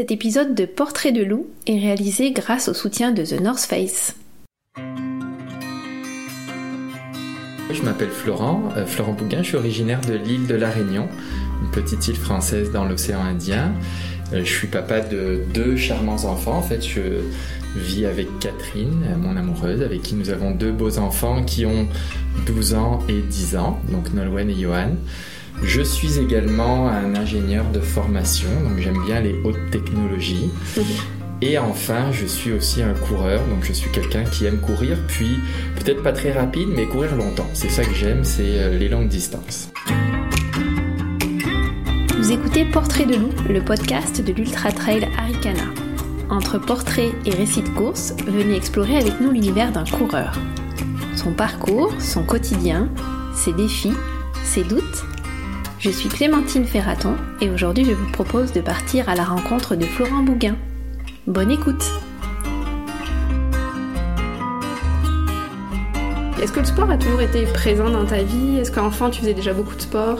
Cet épisode de Portrait de loup est réalisé grâce au soutien de The North Face. Je m'appelle Florent, euh, Florent Bouguin, je suis originaire de l'île de la Réunion, une petite île française dans l'océan Indien. Euh, je suis papa de deux charmants enfants. En fait, je vis avec Catherine, mon amoureuse, avec qui nous avons deux beaux enfants qui ont 12 ans et 10 ans, donc Nolwenn et Johan. Je suis également un ingénieur de formation, donc j'aime bien les hautes technologies. Et enfin, je suis aussi un coureur, donc je suis quelqu'un qui aime courir, puis peut-être pas très rapide, mais courir longtemps. C'est ça que j'aime, c'est euh, les longues distances. Vous écoutez Portrait de loup, le podcast de l'Ultra Trail Arikana. Entre portraits et récits de course, venez explorer avec nous l'univers d'un coureur. Son parcours, son quotidien, ses défis, ses doutes. Je suis Clémentine Ferraton et aujourd'hui je vous propose de partir à la rencontre de Florent Bouguin. Bonne écoute. Est-ce que le sport a toujours été présent dans ta vie? Est-ce qu'enfant tu faisais déjà beaucoup de sport?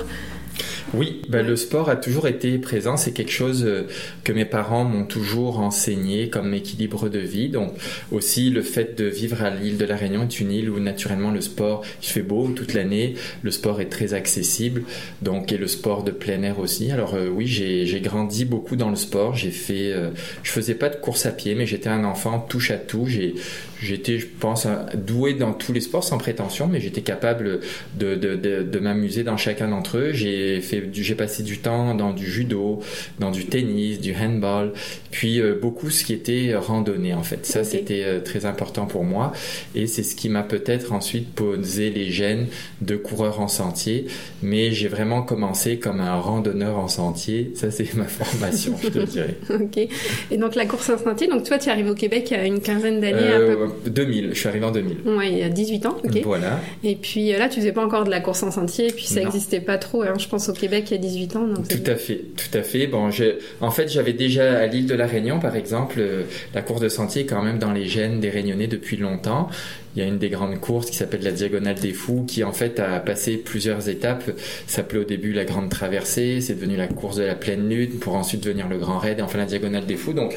Oui, bah, le sport a toujours été présent. C'est quelque chose euh, que mes parents m'ont toujours enseigné comme équilibre de vie. Donc aussi le fait de vivre à l'île de la Réunion est une île où naturellement le sport, il fait beau toute l'année. Le sport est très accessible. Donc et le sport de plein air aussi. Alors euh, oui, j'ai grandi beaucoup dans le sport. J'ai fait, euh, je faisais pas de course à pied, mais j'étais un enfant touche à tout. J'ai J'étais, je pense, doué dans tous les sports sans prétention, mais j'étais capable de, de, de, de m'amuser dans chacun d'entre eux. J'ai fait, j'ai passé du temps dans du judo, dans du tennis, du handball, puis euh, beaucoup ce qui était randonnée en fait. Ça, c'était euh, très important pour moi, et c'est ce qui m'a peut-être ensuite posé les gènes de coureur en sentier. Mais j'ai vraiment commencé comme un randonneur en sentier. Ça, c'est ma formation, je te dirais. ok. Et donc la course en sentier. Donc toi, tu arrives au Québec il y a une quinzaine d'années. Euh, 2000, je suis arrivé en 2000. Ouais, il y a 18 ans, ok. Voilà. Et puis euh, là, tu faisais pas encore de la course en sentier, et puis ça n'existait pas trop, hein, je pense, au Québec il y a 18 ans. tout à fait, tout à fait. Bon, je... en fait, j'avais déjà à l'île de la Réunion, par exemple, euh, la course de sentier est quand même dans les gènes des Réunionnais depuis longtemps. Il y a une des grandes courses qui s'appelle la Diagonale des Fous, qui en fait a passé plusieurs étapes. Ça s'appelait au début la Grande Traversée, c'est devenu la course de la pleine lune, pour ensuite devenir le Grand Raid et enfin la Diagonale des Fous. Donc,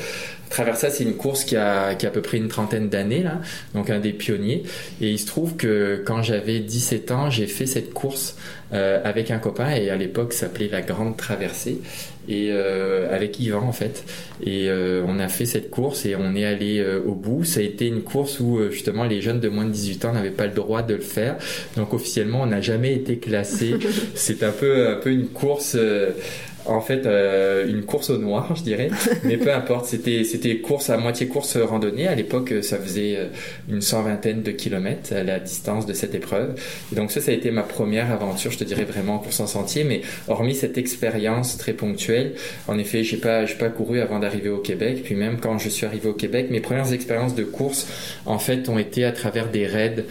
à travers ça, c'est une course qui a, qui a à peu près une trentaine d'années, là, donc un des pionniers. Et il se trouve que quand j'avais 17 ans, j'ai fait cette course avec un copain, et à l'époque, s'appelait la Grande Traversée et euh, avec Yvan en fait. Et euh, on a fait cette course et on est allé euh, au bout. Ça a été une course où justement les jeunes de moins de 18 ans n'avaient pas le droit de le faire. Donc officiellement, on n'a jamais été classé. C'est un peu un peu une course en fait euh, une course au noir, je dirais. Mais peu importe, c'était c'était course à moitié course randonnée. À l'époque, ça faisait euh, une cent vingtaine de kilomètres à la distance de cette épreuve. Et donc ça, ça a été ma première aventure, je te dirais vraiment en course en sentier. Mais hormis cette expérience très ponctuelle, en effet, j'ai pas j'ai pas couru avant d'arriver au Québec. Puis même quand je suis arrivé au Québec, mes premières expériences de course, en fait, ont été à travers des raids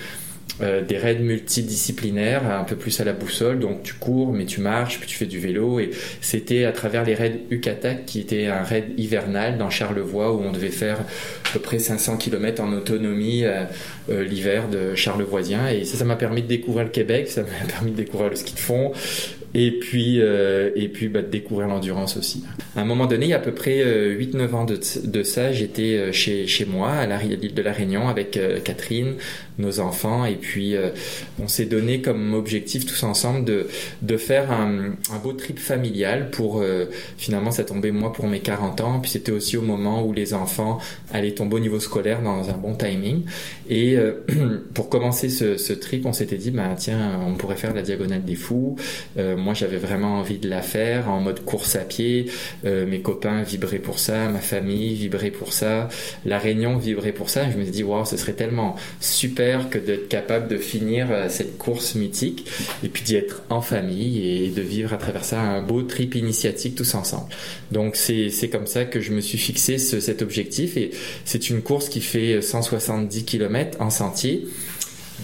euh, des raids multidisciplinaires, un peu plus à la boussole. Donc tu cours, mais tu marches, puis tu fais du vélo. Et c'était à travers les raids Ucatac, qui était un raid hivernal dans Charlevoix, où on devait faire à peu près 500 km en autonomie euh, euh, l'hiver de Charlevoisien. Et ça, ça m'a permis de découvrir le Québec, ça m'a permis de découvrir le ski de fond, et puis euh, et puis bah, découvrir l'endurance aussi. À un moment donné, il y a à peu près 8-9 euh, ans de, ça, j'étais euh, chez, chez moi à l'île de la Réunion avec Catherine, nos enfants, et puis on s'est donné comme objectif tous ensemble de, de faire un, un beau trip familial pour finalement ça tombait moi pour mes 40 ans, puis c'était aussi au moment où les enfants allaient tomber au niveau scolaire dans un bon timing. Et pour commencer ce, ce trip, on s'était dit, bah tiens, on pourrait faire la diagonale des fous moi j'avais vraiment envie de la faire en mode course à pied. Euh, mes copains vibraient pour ça, ma famille vibrait pour ça, la Réunion vibrait pour ça. je me suis dit waouh, ce serait tellement super que d'être capable de finir euh, cette course mythique et puis d'y être en famille et de vivre à travers ça un beau trip initiatique tous ensemble. Donc c'est comme ça que je me suis fixé cet objectif et c'est une course qui fait 170 km en sentier.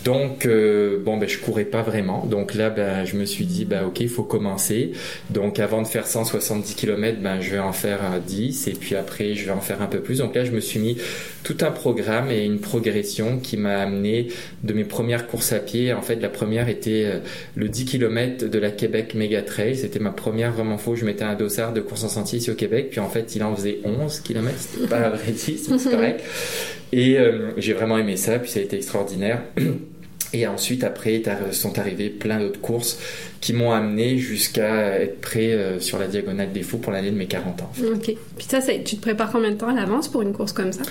Donc, euh, bon, ben, je courais pas vraiment. Donc là, ben, je me suis dit, ben, ok, il faut commencer. Donc, avant de faire 170 km, ben, je vais en faire 10 et puis après, je vais en faire un peu plus. Donc là, je me suis mis tout un programme et une progression qui m'a amené de mes premières courses à pied. En fait, la première était euh, le 10 km de la Québec Mega Trail. C'était ma première vraiment faux. Je mettais un dossard de course en sentier ici au Québec. Puis en fait, il en faisait 11 km. C'était pas vrai 10, c'est correct. Et euh, j'ai vraiment aimé ça. Puis ça a été extraordinaire. Et ensuite, après, sont arrivées plein d'autres courses qui m'ont amené jusqu'à être prêt euh, sur la diagonale des fous pour l'année de mes 40 ans. Ok. Puis ça, tu te prépares combien de temps à l'avance pour une course comme ça?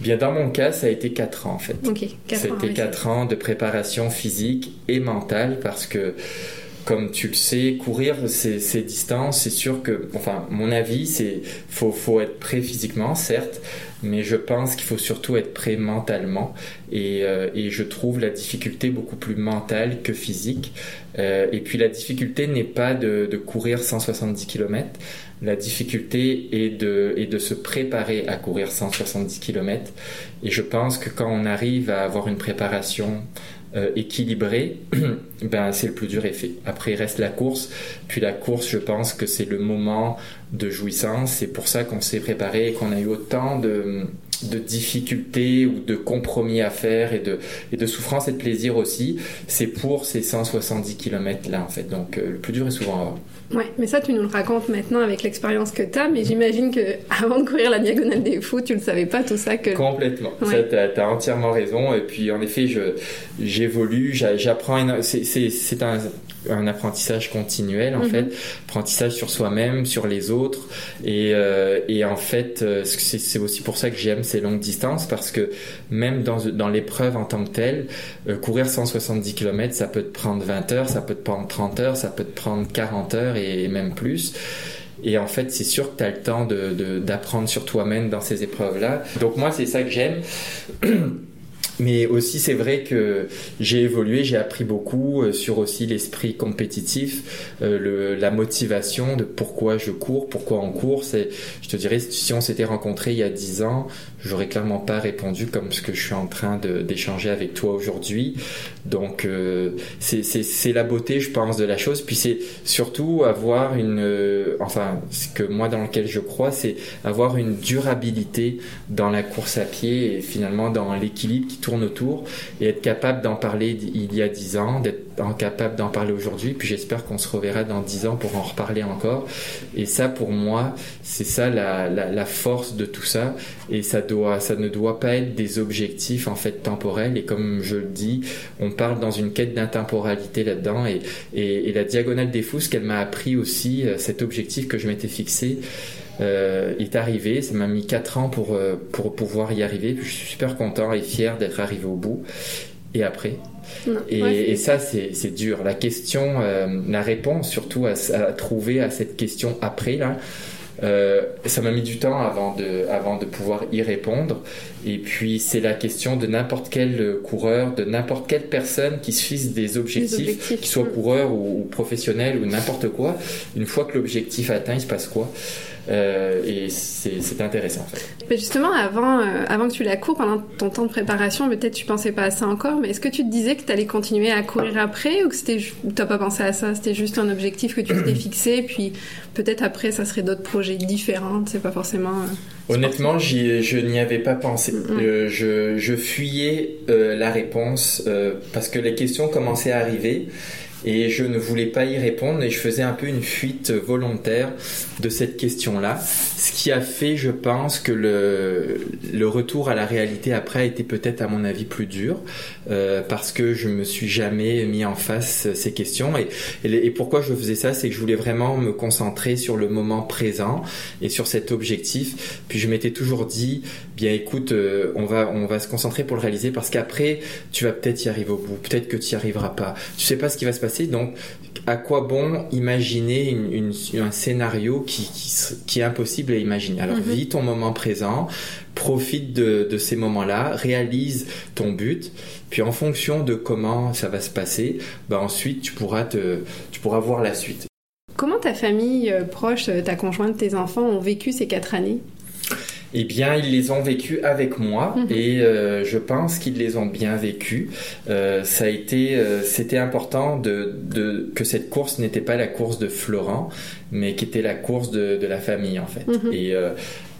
Bien, dans mon cas, ça a été 4 ans en fait. Ok, 4 C'était 4 ans de préparation physique et mentale parce que comme tu le sais, courir ces, ces distances, c'est sûr que, enfin, mon avis, c'est faut, faut être prêt physiquement, certes, mais je pense qu'il faut surtout être prêt mentalement. Et, euh, et, je trouve la difficulté beaucoup plus mentale que physique. Euh, et puis la difficulté n'est pas de, de, courir 170 km. La difficulté est de, est de se préparer à courir 170 km. Et je pense que quand on arrive à avoir une préparation euh, équilibré, ben c'est le plus dur effet. Après il reste la course, puis la course, je pense que c'est le moment de jouissance. C'est pour ça qu'on s'est préparé et qu'on a eu autant de, de difficultés ou de compromis à faire et de, et de souffrance et de plaisir aussi. C'est pour ces 170 km là en fait. Donc euh, le plus dur est souvent avant. Ouais, mais ça, tu nous le racontes maintenant avec l'expérience que tu as, mais j'imagine que avant de courir la diagonale des fous, tu le savais pas tout ça que. Complètement. Ouais. Tu as, entièrement raison. Et puis, en effet, je, j'évolue, j'apprends. C'est, un, un apprentissage continuel, en mhm. fait. Apprentissage sur soi-même, sur les autres. Et, euh, et en fait, euh, c'est, aussi pour ça que j'aime ces longues distances, parce que même dans, dans l'épreuve en tant que telle, euh, courir 170 km, ça peut te prendre 20 heures, ça peut te prendre 30 heures, ça peut te prendre 40 heures et même plus. Et en fait, c'est sûr que tu as le temps d'apprendre de, sur toi-même dans ces épreuves-là. Donc moi, c'est ça que j'aime. Mais aussi, c'est vrai que j'ai évolué, j'ai appris beaucoup euh, sur aussi l'esprit compétitif, euh, le, la motivation de pourquoi je cours, pourquoi on court. Je te dirais, si on s'était rencontrés il y a 10 ans, j'aurais clairement pas répondu comme ce que je suis en train d'échanger avec toi aujourd'hui. Donc euh, c'est la beauté, je pense, de la chose. Puis c'est surtout avoir une, euh, enfin, ce que moi dans lequel je crois, c'est avoir une durabilité dans la course à pied et finalement dans l'équilibre qui tourne autour et être capable d'en parler il y a dix ans, d'être capable d'en parler aujourd'hui. Puis j'espère qu'on se reverra dans dix ans pour en reparler encore. Et ça, pour moi, c'est ça la, la, force de tout ça. Et ça doit ça ne doit pas être des objectifs en fait temporels. Et comme je le dis, on parle dans une quête d'intemporalité là-dedans. Et, et, la diagonale des fous, ce qu'elle m'a appris aussi, euh, cet objectif que je m'étais fixé, euh, est arrivé. Ça m'a mis 4 ans pour, euh, pour pouvoir y arriver. je suis super content et fier d'être arrivé au bout. Et après et, et, ça, c'est dur. La question, la réponse surtout à, à, trouver à cette question après, là, euh, ça m'a mis du temps avant de, avant de pouvoir y répondre. Et puis, c'est la question de n'importe quel coureur, de n'importe quelle personne qui se fixe des objectifs, des qu'il soit coureur ou, ou professionnel ou n'importe quoi. Une fois que l'objectif atteint, il se passe quoi? Euh, et c'est intéressant en fait. Mais justement, avant, euh, avant que tu la cours, pendant ton temps de préparation, peut-être tu pensais pas à ça encore, mais est-ce que tu te disais que tu allais continuer à courir après ou que c'était t'as pas pensé à ça C'était juste un objectif que tu t'es fixé, puis peut-être après ça serait d'autres projets différents, c'est pas forcément. Euh, Honnêtement, je n'y avais pas pensé. Je, je, fuyais la réponse parce que les questions commençaient à arriver et je ne voulais pas y répondre et je faisais un peu une fuite volontaire de cette question-là, ce qui a fait, je pense, que le, le retour à la réalité après a été peut-être à mon avis plus dur euh, parce que je me suis jamais mis en face ces questions et, et, pourquoi je faisais ça, c'est que je voulais vraiment me concentrer sur le moment présent et sur cet objectif. Puis je m'étais toujours dit, bien écoute, euh, on va on va se concentrer pour le réaliser parce qu'après tu vas peut-être y arriver au bout, peut-être que tu y arriveras pas. Tu sais pas ce qui va se passer donc, à quoi bon imaginer un scénario qui, qui, est impossible à imaginer? Alors, mhm. vis ton moment présent, profite de, ces moments-là, réalise ton but, puis en fonction de comment ça va se passer, bah ensuite tu pourras, te, tu pourras voir la suite. Comment ta famille euh, proche, ta conjointe, tes enfants ont vécu ces quatre années? Eh bien, ils les ont vécus avec moi Mhm. et euh, je pense qu'ils les ont bien vécus. Euh, ça a été, euh, c'était important de, de- que cette course n'était pas la course de Florent, mais qui était la course de, de la famille en fait. Mhm. Et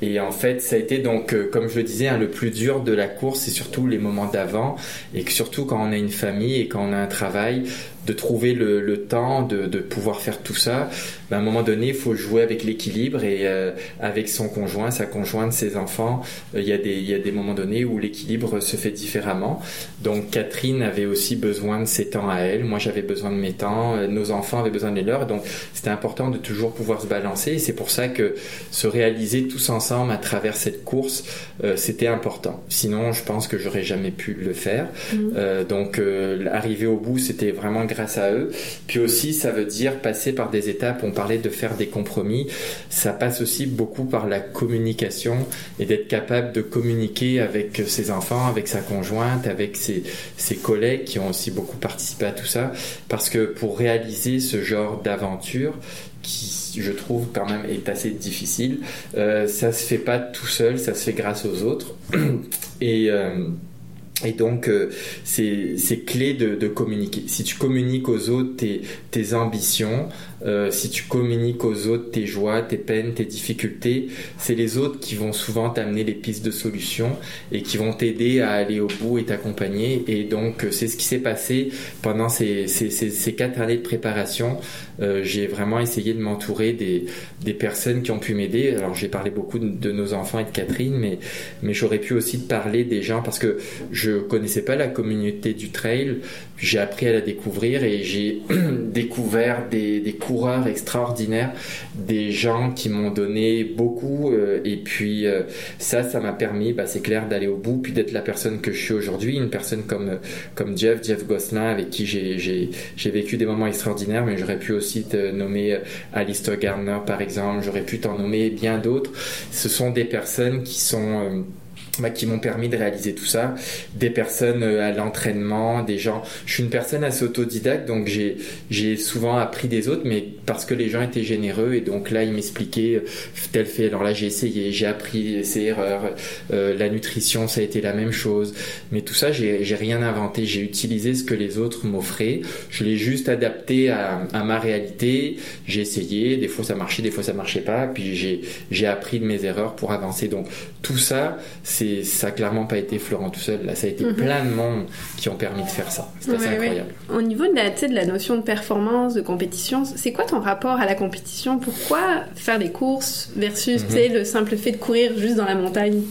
et en fait, ça a été donc, comme je le disais, hein, le plus dur de la course, c'est surtout les moments d'avant, et que surtout quand on a une famille et quand on a un travail, de trouver le, le temps de, de pouvoir faire tout ça. Ben, à un moment donné, il faut jouer avec l'équilibre et euh, avec son conjoint, sa conjointe, ses enfants. euh, Il y a des il y a des moments donnés où l'équilibre se fait différemment. Donc Catherine avait aussi besoin de ses temps à elle. Moi, j'avais besoin de mes temps. euh, Nos enfants avaient besoin de les leurs. Donc c'était important de toujours pouvoir se balancer. Et c'est pour ça que se réaliser tous ensemble à travers cette course, euh, c'était important. Sinon, je pense que j'aurais jamais pu le faire. Mhm. Euh, donc, euh, arriver au bout, c'était vraiment grâce à eux. Puis aussi, ça veut dire passer par des étapes. On de faire des compromis. Ça passe aussi beaucoup par la communication et d'être capable de communiquer avec ses enfants, avec sa conjointe, avec ses, collègues qui ont aussi beaucoup participé à tout ça. Parce que pour réaliser ce genre d'aventure, qui je trouve quand même est assez difficile, euh, ça se fait pas tout seul, ça se fait grâce aux autres. Et euh, et donc, euh, c'est clé de, communiquer. Si tu communiques aux autres tes ambitions, euh, si tu communiques aux autres tes joies, tes peines, tes difficultés, c'est les autres qui vont souvent t'amener les pistes de solutions et qui vont t'aider à aller au bout et t'accompagner. Et donc, euh, c'est ce qui s'est passé pendant ces, ces, quatre années de préparation. Euh, j'ai vraiment essayé de m'entourer des, personnes qui ont pu m'aider. Alors, j'ai parlé beaucoup de, nos enfants et de Catherine, mais, j'aurais pu aussi te parler des gens parce que je connaissais pas la communauté du trail. J'ai appris à la découvrir et j'ai découvert des coureurs extraordinaires, des gens qui m'ont donné beaucoup. euh, et puis euh, ça, ça m'a permis, bah, c'est clair, d'aller au bout, puis d'être la personne que je suis aujourd'hui, une personne comme comme Jeff, Jeff Gosselin, avec qui j'ai vécu des moments extraordinaires. Mais j'aurais pu aussi te nommer euh, Alistair Gardner, par exemple. J'aurais pu t'en nommer bien d'autres. Ce sont des personnes qui sont euh, qui m'ont permis de réaliser tout ça. Des personnes euh, à l'entraînement, des gens. Je suis une personne assez autodidacte, donc j'ai souvent appris des autres, mais parce que les gens étaient généreux et donc là ils m'expliquaient euh, tel fait. Alors là j'ai essayé, j'ai appris ses erreurs. Euh, la nutrition ça a été la même chose, mais tout ça j'ai rien inventé. J'ai utilisé ce que les autres m'offraient. Je l'ai juste adapté à, à ma réalité. J'ai essayé. Des fois ça marchait, des fois ça marchait pas. Puis j'ai appris de mes erreurs pour avancer. Donc tout ça c'est ça a clairement pas été Florent tout seul. Là, ça a été Mhm. plein de monde qui ont permis de faire ça. C'est ouais. incroyable. Au niveau de la, de la notion de performance, de compétition, c'est quoi ton rapport à la compétition? Pourquoi faire des courses versus Mhm. le simple fait de courir juste dans la montagne?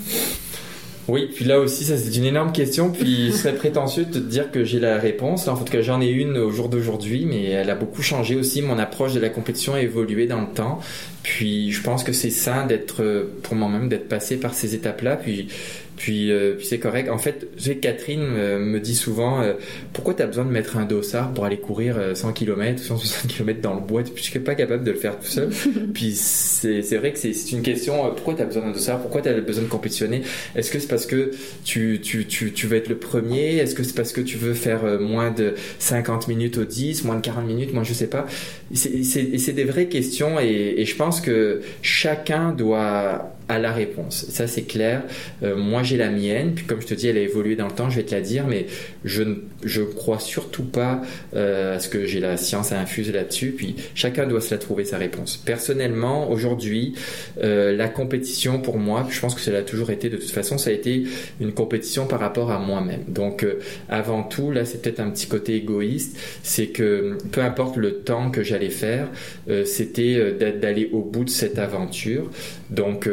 Oui, puis là aussi, ça c'est une énorme question. Puis ce serait prétentieux de te dire que j'ai la réponse. En tout cas, j'en ai une au jour d'aujourd'hui, mais elle a beaucoup changé aussi. Mon approche de la compétition a évolué dans le temps. Puis je pense que c'est sain d'être, euh, pour moi-même, d'être passé par ces étapes-là. Puis puis, euh, puis c'est correct. En fait, sais, Catherine euh, me dit souvent euh, pourquoi tu as besoin de mettre un dossard pour aller courir euh, 100 km ou 160 km dans le bois? Puis je suis pas capable de le faire tout seul. puis c'est c'est vrai que c'est c'est une question euh, pourquoi tu as besoin d'un dossard? Pourquoi tu as besoin de compétitionner? Est-ce que c'est parce que tu, tu, tu, tu veux être le premier? Est-ce que c'est parce que tu veux faire euh, moins de 50 minutes au 10, moins de 40 minutes? Moi, je sais pas. C'est c'est- et c'est des vraies questions et, et je pense que chacun doit à la réponse. Ça, c'est clair. Euh, moi, j'ai la mienne. Puis, comme je te dis, elle a évolué dans le temps. Je vais te la dire, mais je ne je crois surtout pas euh, à ce que j'ai la science à infuser là-dessus. Puis, chacun doit se la trouver sa réponse. Personnellement, aujourd'hui, euh, la compétition pour moi, je pense que ça l'a toujours été de toute façon, ça a été une compétition par rapport à moi-même. Donc, avant tout, là, c'est peut-être un petit côté égoïste. C'est que peu importe le temps que j'allais faire, c'était d'a- d'aller au bout de cette aventure. Donc,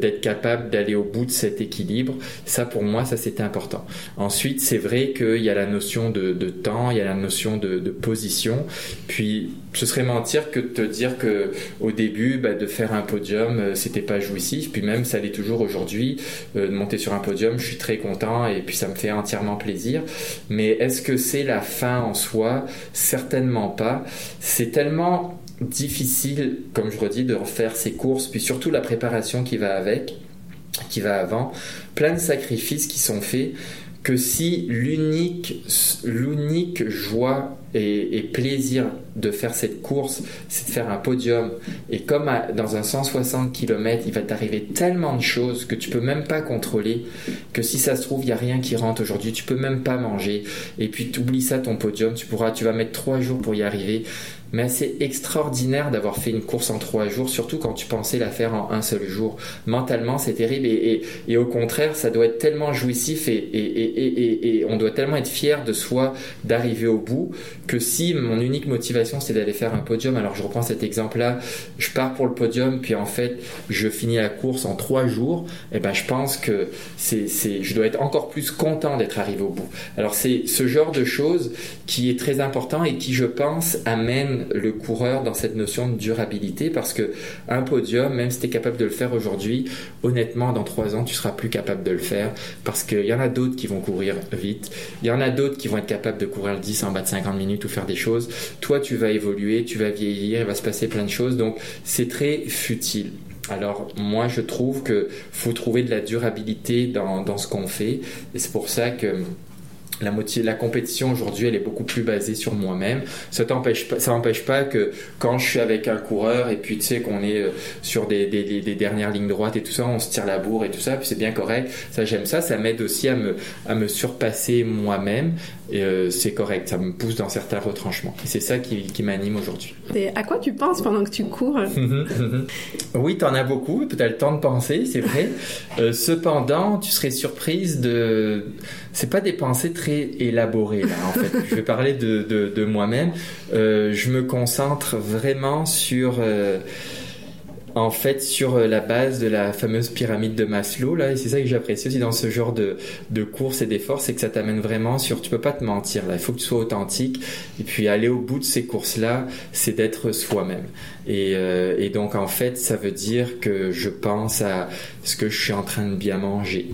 d'être capable d'aller au bout de cet équilibre, ça pour moi, ça c'était important. Ensuite, c'est vrai qu'il y a la notion de, temps, il y a la notion de, de position. Puis, ce serait mentir que de te dire que au début, bah, de faire un podium, euh, c'était pas jouissif. Puis même, ça l'est toujours aujourd'hui. Euh, de monter sur un podium, je suis très content et puis ça me fait entièrement plaisir. Mais est-ce que c'est la fin en soi? Certainement pas. C'est tellement difficile, comme je redis, de refaire ses courses, puis surtout la préparation qui va avec, qui va avant, plein de sacrifices qui sont faits, que si l'unique, l'unique joie et, plaisir de faire cette course, c'est de faire un podium. Et comme dans un 160 km, il va t'arriver tellement de choses que tu peux même pas contrôler, que si ça se trouve, il n'y a rien qui rentre aujourd'hui, tu peux même pas manger. Et puis tu oublies ça, ton podium, tu pourras, tu vas mettre trois jours pour y arriver mais c'est extraordinaire d'avoir fait une course en trois jours, surtout quand tu pensais la faire en un seul jour. Mentalement, c'est terrible et, et, au contraire, ça doit être tellement jouissif et, et, on doit tellement être fier de soi d'arriver au bout que si mon unique motivation c'est d'aller faire un podium, alors je reprends cet exemple-là, je pars pour le podium, puis en fait je finis la course en trois jours, et eh ben je pense que c'est, je dois être encore plus content d'être arrivé au bout. Alors c'est ce genre de choses qui est très important et qui je pense amène le coureur dans cette notion de durabilité parce que un podium, même si tu es capable de le faire aujourd'hui, honnêtement, dans trois ans, tu seras plus capable de le faire parce qu'il y en a d'autres qui vont courir vite. Il y en a d'autres qui vont être capables de courir le 10 en bas de 50 minutes ou faire des choses. Toi, tu vas évoluer, tu vas vieillir, il va se passer plein de choses. Donc, c'est très futile. Alors moi je trouve que faut trouver de la durabilité dans, dans ce qu'on fait et c'est pour ça que la, compétition aujourd'hui, elle est beaucoup plus basée sur moi-même. Ça n'empêche pas que quand je suis avec un coureur et puis tu sais qu'on est euh, sur des, des, des, dernières lignes droites et tout ça, on se tire la bourre et tout ça, puis c'est bien correct. Ça, j'aime ça. Ça m'aide aussi à me, à me surpasser moi-même. Et euh, c'est correct. Ça me pousse dans certains retranchements. Et c'est ça qui, qui m'anime aujourd'hui. Et à quoi tu penses pendant que tu cours? Oui, tu en as beaucoup. Tu as le temps de penser, c'est vrai. Euh, cependant, tu serais surprise de c'est pas des pensées très élaborées là en fait. je vais parler de, de, de moi-même. Euh, je me concentre vraiment sur euh, en fait sur euh, la base de la fameuse pyramide de Maslow là et c'est ça que j'apprécie aussi dans ce genre de, de course et d'efforts c'est que ça t'amène vraiment sur tu peux pas te mentir là il faut que tu sois authentique et puis aller au bout de ces courses là c'est d'être soi-même. Et, euh, et donc en fait ça veut dire que je pense à ce que je suis en train de bien manger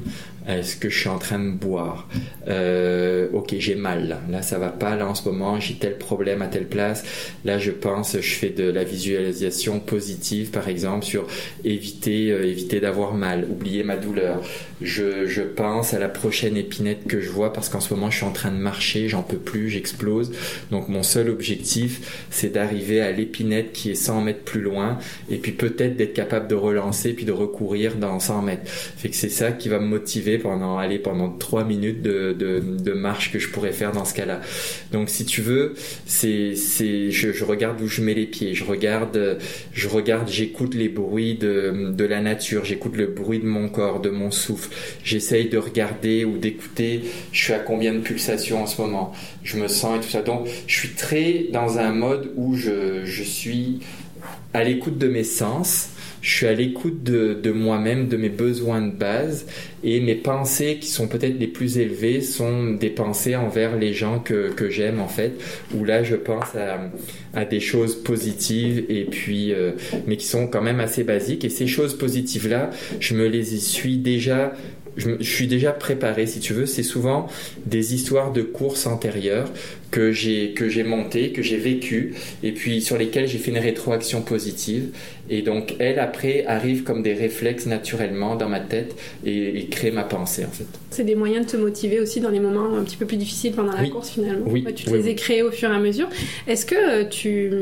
est-ce que je suis en train de boire euh, Ok, j'ai mal là. Là, ça va pas. Là, en ce moment, j'ai tel problème à telle place. Là, je pense, je fais de la visualisation positive, par exemple, sur éviter, euh, éviter d'avoir mal, oublier ma douleur. Je, pense à la prochaine épinette que je vois parce qu'en ce moment, je suis en train de marcher, j'en peux plus, j'explose. Donc, mon seul objectif, c'est d'arriver à l'épinette qui est 100 mètres plus loin et puis peut-être d'être capable de relancer puis de recourir dans 100 mètres. Fait que c'est ça qui va me motiver pendant aller pendant trois minutes de, de, de, marche que je pourrais faire dans ce cas-là. Donc si tu veux, c'est c'est je, je, regarde où je mets les pieds, je regarde je regarde, j'écoute les bruits de, de la nature, j'écoute le bruit de mon corps, de mon souffle. J'essaye de regarder ou d'écouter. Je suis à combien de pulsations en ce moment. Je me sens et tout ça. Donc je suis très dans un mode où je je suis à l'écoute de mes sens je suis à l'écoute de, de moi-même, de mes besoins de base, et mes pensées qui sont peut-être les plus élevées sont des pensées envers les gens que, que j'aime en fait, où là je pense à, à des choses positives et puis euh, mais qui sont quand même assez basiques. Et ces choses positives là, je me les suis déjà je, suis déjà préparé, si tu veux. C'est souvent des histoires de courses antérieures que j'ai que j'ai montées, que j'ai vécues, et puis sur lesquelles j'ai fait une rétroaction positive. Et donc, elle après arrive comme des réflexes naturellement dans ma tête et, et crée ma pensée en fait. C'est des moyens de te motiver aussi dans les moments un petit peu plus difficiles pendant la course finalement. Oui. tu te les ai créés au fur et à mesure. Est-ce que euh, tu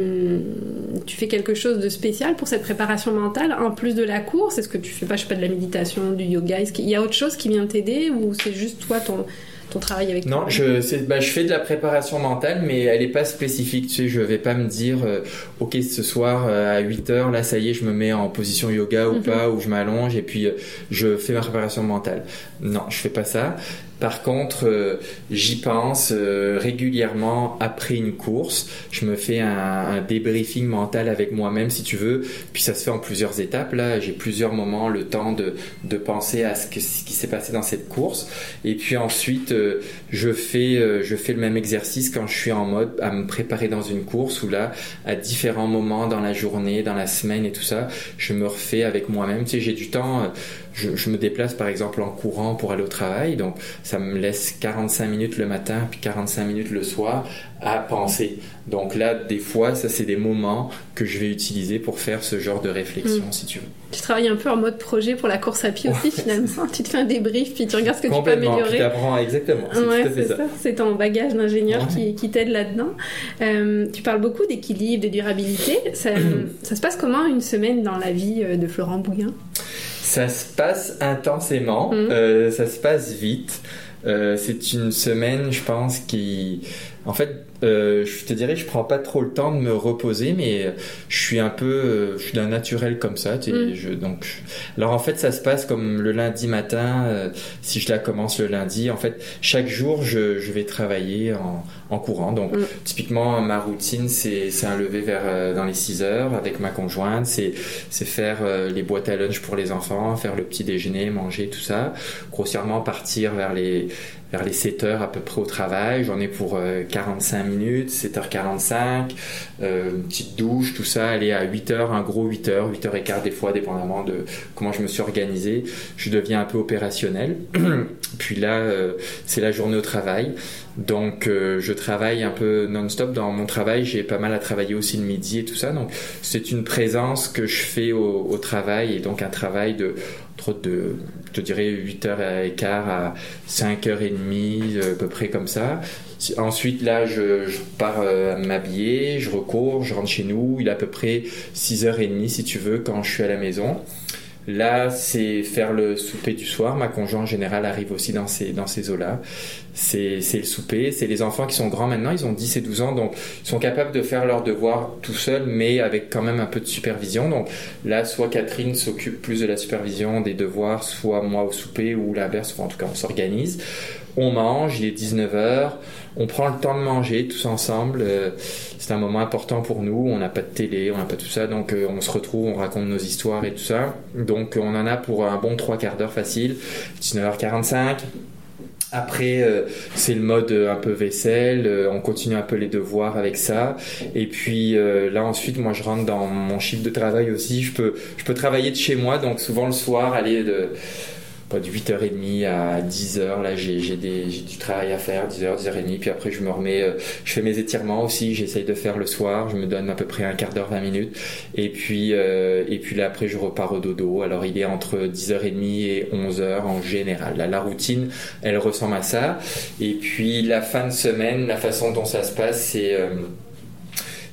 tu fais quelque chose de spécial pour cette préparation mentale en plus de la course? Est-ce que tu fais pas je sais pas de la méditation, du yoga? Est-ce qu'il y a autre chose qui vient t'aider ou c'est juste toi ton ton travail avec Non, je, bah, je fais de la préparation mentale, mais elle n'est pas spécifique. Tu sais, je vais pas me dire, euh, ok, ce soir euh, à 8 heures, là, ça y est, je me mets en position yoga ou mhm. pas, ou je m'allonge et puis euh, je fais ma préparation mentale. Non, je fais pas ça. Par contre, euh, j'y pense euh, régulièrement après une course. Je me fais un, un débriefing mental avec moi-même, si tu veux. Puis ça se fait en plusieurs étapes. Là, j'ai plusieurs moments, le temps de, de penser à ce, que, ce qui s'est passé dans cette course. Et puis ensuite, euh, je fais je fais le même exercice quand je suis en mode à me préparer dans une course. Où là, à différents moments dans la journée, dans la semaine et tout ça, je me refais avec moi-même. Tu sais, j'ai du temps je, me déplace par exemple en courant pour aller au travail, donc ça me laisse 45 minutes le matin puis 45 minutes le soir à penser. Donc là, des fois, ça c'est des moments que je vais utiliser pour faire ce genre de réflexion, mm. si tu veux. Tu travailles un peu en mode projet pour la course à pied aussi, finalement. tu te fais un débrief, puis tu regardes ce que tu peux améliorer. Tu apprends exactement. c'est ça. C'est ton bagage d'ingénieur qui, qui t'aide là-dedans. Euh, tu parles beaucoup d'équilibre, de durabilité. Ça, ça se passe comment une semaine dans la vie euh, de Florent Bouillin Ça se passe intensément, mm. euh, ça se passe vite. c'est une semaine, je pense, qui, en fait, euh, je te dirais, je prends pas trop le temps de me reposer, mais je suis un peu, euh, je suis d'un naturel comme ça. Mm. je, donc, alors en fait, ça se passe comme le lundi matin. Euh, si je la commence le lundi, en fait, chaque jour, je, je vais travailler en, en courant. Donc, mm. typiquement, ma routine, c'est, un lever vers dans les 6 heures avec ma conjointe. C'est, c'est faire les boîtes à lunch pour les enfants, faire le petit déjeuner, manger, tout ça. Grossièrement, partir vers les vers les 7 heures à peu près au travail. J'en ai pour 45 minutes, 7h45, euh, une petite douche, tout ça, aller à 8h, un gros 8h, 8h15 des fois, dépendamment de comment je me suis organisé. Je deviens un peu opérationnel. Puis là, euh, c'est la journée au travail. Donc euh, je travaille un peu non-stop dans mon travail. J'ai pas mal à travailler aussi le midi et tout ça. Donc c'est une présence que je fais au travail et donc un travail de de, je dirais, 8h15 à 5h30, à peu près comme ça. Ensuite, là, je, pars euh, m'habiller, je recours, je rentre chez nous. Il est à peu près 6h30, si tu veux, quand je suis à la maison. Là, c'est faire le souper du soir. Ma conjointe en général arrive aussi dans ces, dans ces eaux-là. C'est, le souper. C'est les enfants qui sont grands maintenant. Ils ont 10 et 12 ans. Donc, ils sont capables de faire leurs devoirs tout seuls, mais avec quand même un peu de supervision. Donc, là, soit Catherine s'occupe plus de la supervision des devoirs, soit moi au souper, ou l'inverse. en tout cas, on s'organise. On mange, il est 19h on prend le temps de manger tous ensemble. Euh, c'est un moment important pour nous. On n'a pas de télé, on n'a pas tout ça, donc euh, on se retrouve, on raconte nos histoires et tout ça. Donc on en a pour un bon trois quarts d'heure facile, 19h45. Après, euh, c'est le mode un peu vaisselle, on continue un peu les devoirs avec ça. Et puis là ensuite, moi je rentre dans mon chiffre de travail aussi. Je peux, je peux travailler de chez moi, donc souvent le soir, aller de de 8h30 à 10h. Là, j'ai, du travail à faire, 10h, 10h30. Puis après, je me remets, euh, je fais mes étirements aussi. J'essaye de faire le soir. Je me donne à peu près un quart d'heure, 20 minutes. Et puis, euh, et puis là, après, je repars au dodo. Alors, il est entre 10h30 et 11h en général. Là, la routine, elle ressemble à ça. Et puis, la fin de semaine, la façon dont ça se passe, c'est... Euh,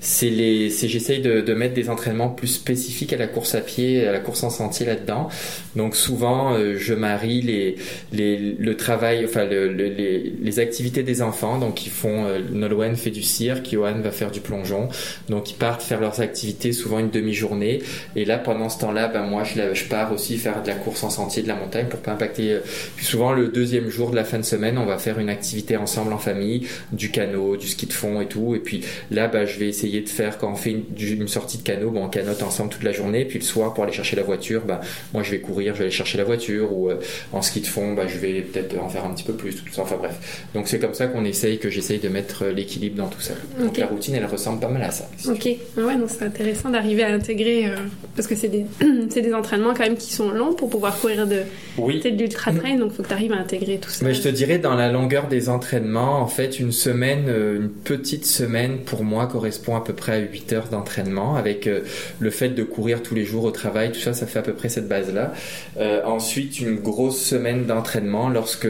c'est les, j'essaye de, de, mettre des entraînements plus spécifiques à la course à pied, à la course en sentier là-dedans. Donc souvent, euh, je marie les, les, le travail, enfin le, les, les, activités des enfants. Donc ils font, euh, Nolwenn fait du cirque, Johan va faire du plongeon. Donc ils partent faire leurs activités souvent une demi-journée. Et là, pendant ce temps-là, ben moi, je, je pars aussi faire de la course en sentier, de la montagne pour pas impacter. Euh, puis souvent le deuxième jour de la fin de semaine, on va faire une activité ensemble en famille, du canot, du ski de fond et tout. Et puis là, ben, je vais essayer de faire quand on fait une, sortie de canot, bon, on canote ensemble toute la journée, puis le soir pour aller chercher la voiture, bah, moi je vais courir, je vais aller chercher la voiture, ou euh, en ski de fond, bah, je vais peut-être en faire un petit peu plus, tout ça, enfin bref. Donc c'est comme ça qu'on essaye, que j'essaye de mettre euh, l'équilibre dans tout ça. Donc la routine, elle ressemble pas mal à ça. Ok, ouais, donc c'est intéressant d'arriver à intégrer, euh, parce que c'est des, des entraînements quand même qui sont longs pour pouvoir courir de, oui. de l'ultra trail, donc il faut que tu arrives à intégrer tout ça. Mais je te dirais, dans la longueur des entraînements, en fait, une semaine, une petite semaine pour moi correspond à peu près à 8 heures d'entraînement avec euh, le fait de courir tous les jours au travail, tout ça, ça fait à peu près cette base-là. Euh, ensuite, une grosse semaine d'entraînement lorsque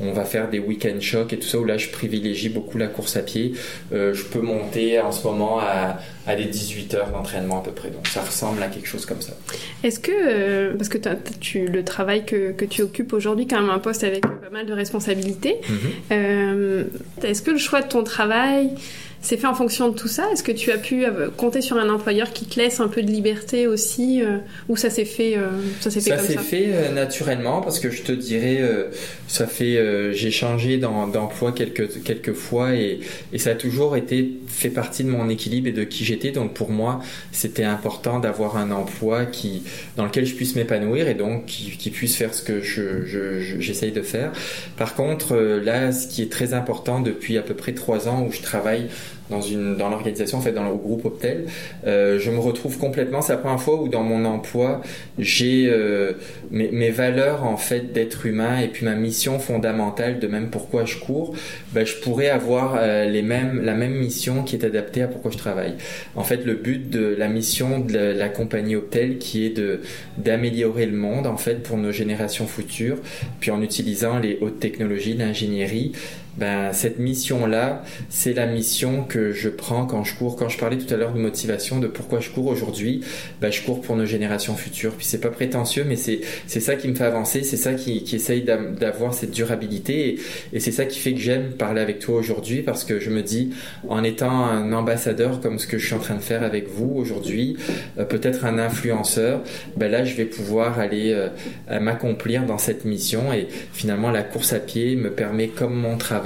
on va faire des week-end shocks et tout ça, où là, je privilégie beaucoup la course à pied. Euh, je peux monter en ce moment à, à des 18 heures d'entraînement à peu près. Donc ça ressemble à quelque chose comme ça. Est-ce que, parce que tu, le travail que, que tu occupes aujourd'hui, quand même un poste avec pas mal de responsabilités, mm-hmm. est-ce que le choix de ton travail c'est fait en fonction de tout ça Est-ce que tu as pu euh, compter sur un employeur qui te laisse un peu de liberté aussi euh, Ou ça s'est fait, euh, ça s'est fait ça s'est fait naturellement parce que je te dirais, ça fait, j'ai changé d'emploi quelques, quelques fois et, et, ça a toujours été fait partie de mon équilibre et de qui j'étais. Donc pour moi, c'était important d'avoir un emploi qui, dans lequel je puisse m'épanouir et donc qui, qui, puisse faire ce que je, je, j'essaye de faire. Par contre, là, ce qui est très important depuis à peu près trois ans où je travaille dans une dans l'organisation, en fait, dans le groupe Optel. Euh, je me retrouve complètement. C'est la première fois où dans mon emploi, j'ai euh, mes, mes, valeurs en fait d'être humain et puis ma mission fondamentale de même pourquoi je cours. Ben, je pourrais avoir euh, les mêmes la même mission qui est adaptée à pourquoi je travaille. En fait, le but de la mission de la, la compagnie Optel qui est de d'améliorer le monde en fait pour nos générations futures, puis en utilisant les hautes technologies, l'ingénierie ben, cette mission-là, c'est la mission que je prends quand je cours. Quand je parlais tout à l'heure de motivation, de pourquoi je cours aujourd'hui, ben, je cours pour nos générations futures. Puis c'est pas prétentieux, mais c'est, ça qui me fait avancer, c'est ça qui, essaye d'avoir cette durabilité. Et, et c'est ça qui fait que j'aime parler avec toi aujourd'hui, parce que je me dis, en étant un ambassadeur comme ce que je suis en train de faire avec vous aujourd'hui, euh, peut-être un influenceur, ben là, je vais pouvoir aller euh, m'accomplir dans cette mission. Et finalement, la course à pied me permet, comme mon travail,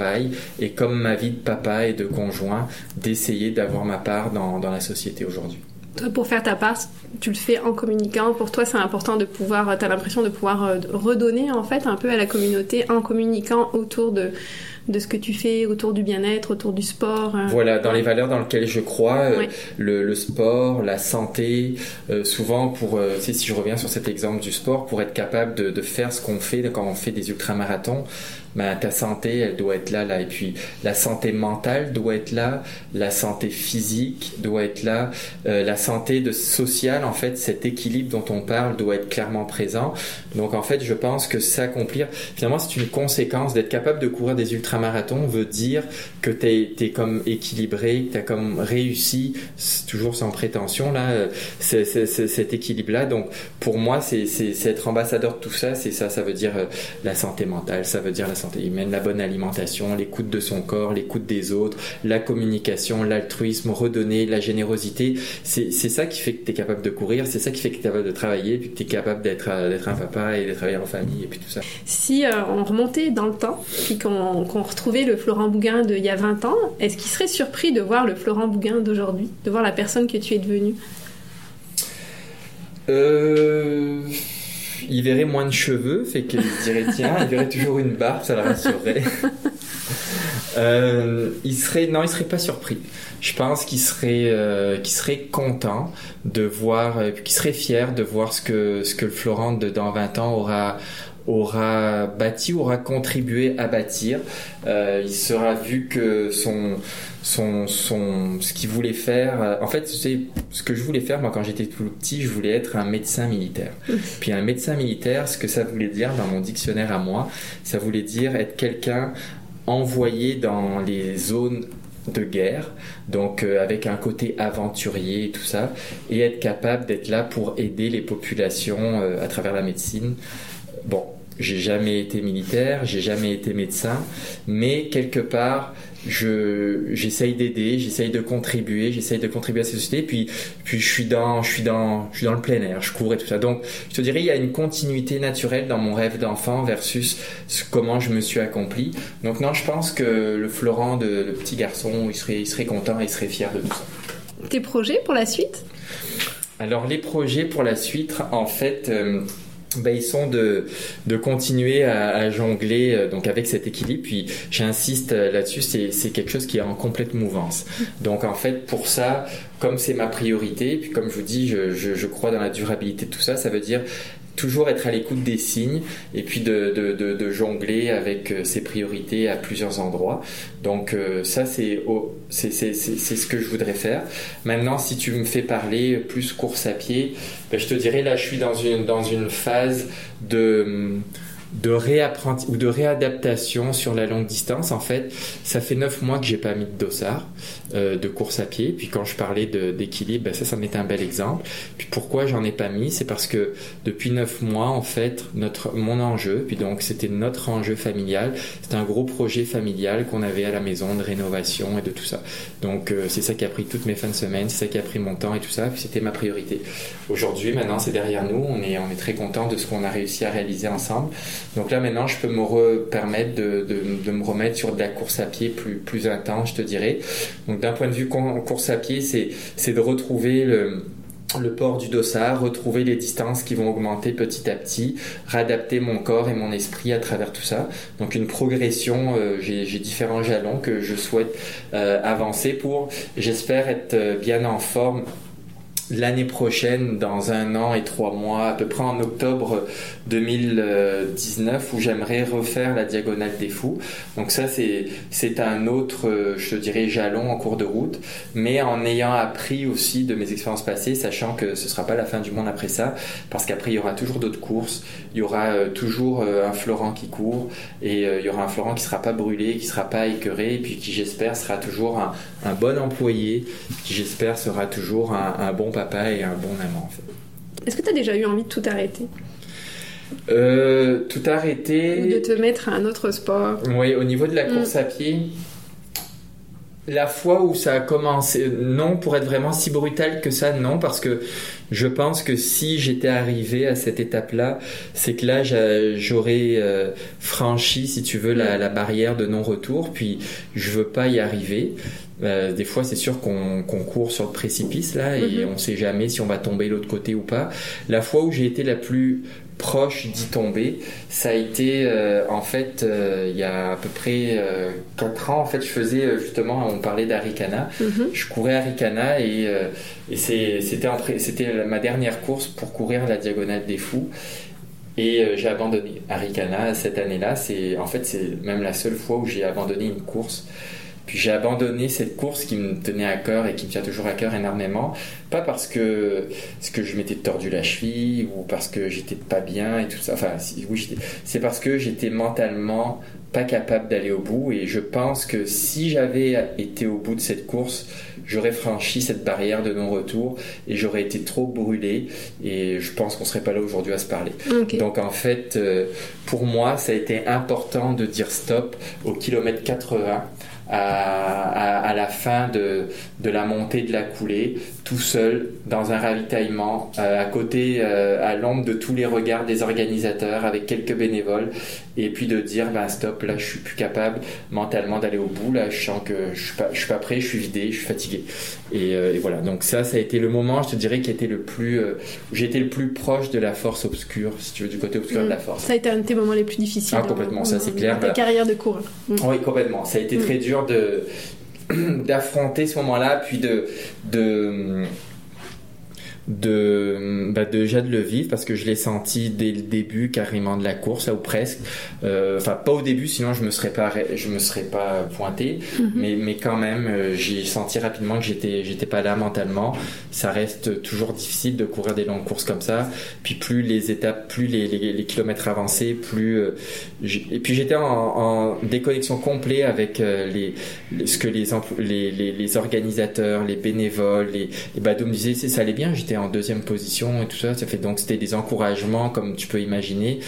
et comme ma vie de papa et de conjoint, d'essayer d'avoir ma part dans, dans la société aujourd'hui. Toi, pour faire ta part, tu le fais en communiquant. Pour toi, c'est important de pouvoir, tu as l'impression de pouvoir euh, redonner en fait un peu à la communauté en communiquant autour de, de ce que tu fais autour du bien-être, autour du sport. Euh. Voilà, dans les valeurs dans lesquelles je crois, euh, le, le, sport, la santé, souvent pour, si je reviens sur cet exemple du sport, pour être capable de, de faire ce qu'on fait quand on fait des ultramarathons, ben, ta santé, elle doit être là, là. Et puis, la santé mentale doit être là, la santé physique doit être là, euh, la santé de sociale, en fait, cet équilibre dont on parle doit être clairement présent. Donc, en fait, je pense que s'accomplir, finalement, c'est une conséquence d'être capable de courir des ultramarathons veut dire que tu es, comme équilibré, que tu as comme réussi, toujours sans prétention, là, euh, cet équilibre-là. Donc, pour moi, c'est, être ambassadeur de tout ça, c'est ça, ça veut dire euh, la santé mentale, ça veut dire la santé humaine, la bonne alimentation, l'écoute de son corps, l'écoute des autres, la communication, l'altruisme, redonner, la générosité. C'est ça qui fait que tu es capable de courir, c'est ça qui fait que tu es capable de travailler, puis que tu es capable d'être un papa et de travailler en famille, et puis tout ça. Si euh, on remontait dans le temps, puis qu'on retrouvait le Florent Bouguin d'il y a 20 ans, est-ce qu'il serait surpris de voir le Florent Bouguin d'aujourd'hui, de voir la personne que tu es devenue? Euh il verrait moins de cheveux, fait qu'il dirait tiens, il verrait toujours une barbe, ça le rassurerait. Euh, il serait non, il serait pas surpris. Je pense qu'il serait euh, content de voir, euh, qu'il serait fier de voir ce que Florent dans 20 ans aura aura bâti, aura contribué à bâtir. il sera vu que son son, son, ce qu'il voulait faire. Euh, en fait, c'est ce que je voulais faire, moi, quand j'étais tout petit, je voulais être un médecin militaire. Puis un médecin militaire, ce que ça voulait dire dans mon dictionnaire à moi, ça voulait dire être quelqu'un envoyé dans les zones de guerre, donc euh, avec un côté aventurier et tout ça, et être capable d'être là pour aider les populations euh, à travers la médecine. Bon, j'ai jamais été militaire, j'ai jamais été médecin, mais quelque part, je j'essaye d'aider, j'essaye de contribuer, j'essaye de contribuer à la société. Puis puis je suis dans je suis dans je suis dans le plein air, je cours et tout ça. Donc je te dirais il y a une continuité naturelle dans mon rêve d'enfant versus comment je me suis accompli. Donc non, je pense que le Florent de le petit garçon, il serait il serait content, il serait fier de tout ça. Tes projets pour la suite? Alors les projets pour la suite, en fait. Euh, ben, ils sont de, de continuer à, à, jongler euh, donc avec cet équilibre. Puis j'insiste euh, là-dessus, c'est quelque chose qui est en complète mouvance. Donc en fait, pour ça, comme c'est ma priorité, puis comme je vous dis, je, je, je crois dans la durabilité de tout ça, ça veut dire toujours être à l'écoute des signes et puis de, jongler avec euh, ses priorités à plusieurs endroits. Donc euh, ça, c'est c'est ce que je voudrais faire. Maintenant, si tu me fais parler plus course à pied, ben, je te dirais là, je suis dans une, dans une phase de de réapprenti ou de réadaptation sur la longue distance. En fait, ça fait neuf mois que j'ai pas mis de dossard euh, de course à pied. Puis quand je parlais d'équilibre, ben ça, ça m'est un bel exemple. Puis pourquoi j'en ai pas mis, c'est parce que depuis neuf mois, en fait, notre mon enjeu, puis donc c'était notre enjeu familial, c'est un gros projet familial qu'on avait à la maison de rénovation et de tout ça. Donc euh, c'est ça qui a pris toutes mes fins de semaine, c'est ça qui a pris mon temps et tout ça. Puis c'était ma priorité. Aujourd'hui, maintenant, c'est derrière nous. On est on est très content de ce qu'on a réussi à réaliser ensemble. Donc là, maintenant, je peux me permettre de, de, me remettre sur de la course à pied plus, plus intense, je te dirais. Donc d'un point de vue course à pied, c'est de retrouver le port du dossard, retrouver les distances qui vont augmenter petit à petit, réadapter mon corps et mon esprit à travers tout ça. Donc une progression, euh, j'ai différents jalons que je souhaite euh, avancer pour, j'espère être bien en forme l'année prochaine, dans un an et trois mois, à peu près en octobre 2019, où j'aimerais refaire la diagonale des fous. Donc ça, c'est un autre, euh, je dirais, jalon en cours de route, mais en ayant appris aussi de mes expériences passées, sachant que ce sera pas la fin du monde après ça, parce qu'après, il y aura toujours d'autres courses, il y aura euh, toujours euh, un Florent qui court, et il y aura un Florent qui sera pas brûlé, qui sera pas écœuré, et puis qui, j'espère, sera toujours un, un, bon employé, qui, j'espère, sera toujours un, un bon papa et un bon amant en fait. Est-ce que tu as déjà eu envie de tout arrêter? Euh, Tout arrêter. Ou de te mettre à un autre sport? Oui, au niveau de la course mm. à pied, la fois où ça a commencé, non, pour être vraiment si brutal que ça, non, parce que je pense que si j'étais arrivé à cette étape-là, c'est que là, j'aurais euh, franchi, si tu veux, la, la barrière de non-retour, puis je veux pas y arriver. Euh, des fois, c'est sûr qu'on court sur le précipice là et mm-hmm. on sait jamais si on va tomber l'autre côté ou pas. La fois où j'ai été la plus proche d'y tomber, ça a été euh, en fait euh, il y a à peu près euh, 4 ans en fait je faisais justement on parlait d'Arikana, mm-hmm. je courais Arikana et, et c'était ma dernière course pour courir la diagonale des fous et j'ai abandonné Arikana cette année-là, c'est en fait c'est même la seule fois où j'ai abandonné une course. Puis j'ai abandonné cette course qui me tenait à cœur et qui me tient toujours à cœur énormément. Pas parce que, parce que je m'étais tordu la cheville ou parce que j'étais pas bien et tout ça. Enfin, oui, c'est parce que j'étais mentalement pas capable d'aller au bout. Et je pense que si j'avais été au bout de cette course, j'aurais franchi cette barrière de non-retour et j'aurais été trop brûlé. Et je pense qu'on serait pas là aujourd'hui à se parler. Donc en fait, euh, pour moi, ça a été important de dire stop au kilomètre 80 à, à, la fin de, de, la montée de la coulée, tout seul, dans un ravitaillement, euh, à côté, euh, à l'ombre de tous les regards des organisateurs, avec quelques bénévoles, et puis de dire, ben stop, là je suis plus capable mentalement d'aller au bout, là je sens que je suis pas, je suis pas prêt, je suis vidé, je suis fatigué. Et, euh, et, voilà, donc ça, ça a été le moment, je te dirais, qui était le plus, où j'étais le plus proche de la force obscure, si tu veux, du côté obscur de la mm. force. Ça a été un de tes moments les plus difficiles. Ah, complètement, ça c'est clair. Ta carrière de coureur. Mm. Oui, complètement. Ça a été très mm. d'affronter ce moment-là, puis de de bah déjà de le vivre parce que je l'ai senti dès le début carrément de la course là ou presque. Euh, enfin pas au début sinon je me serais pas je me serais pas pointé. Mhm. mais mais quand même euh, j'ai senti rapidement que j'étais j'étais pas là mentalement. Ça reste toujours difficile de courir des longues courses comme ça. Puis plus les étapes plus les, les, kilomètres avancés plus euh, et puis j'étais en, en, déconnexion complète avec les, ce que les, les, les, organisateurs les bénévoles les, les me disaient ça allait bien j'étais en deuxième position et tout ça. Ça fait donc c'était des encouragements comme tu peux imaginer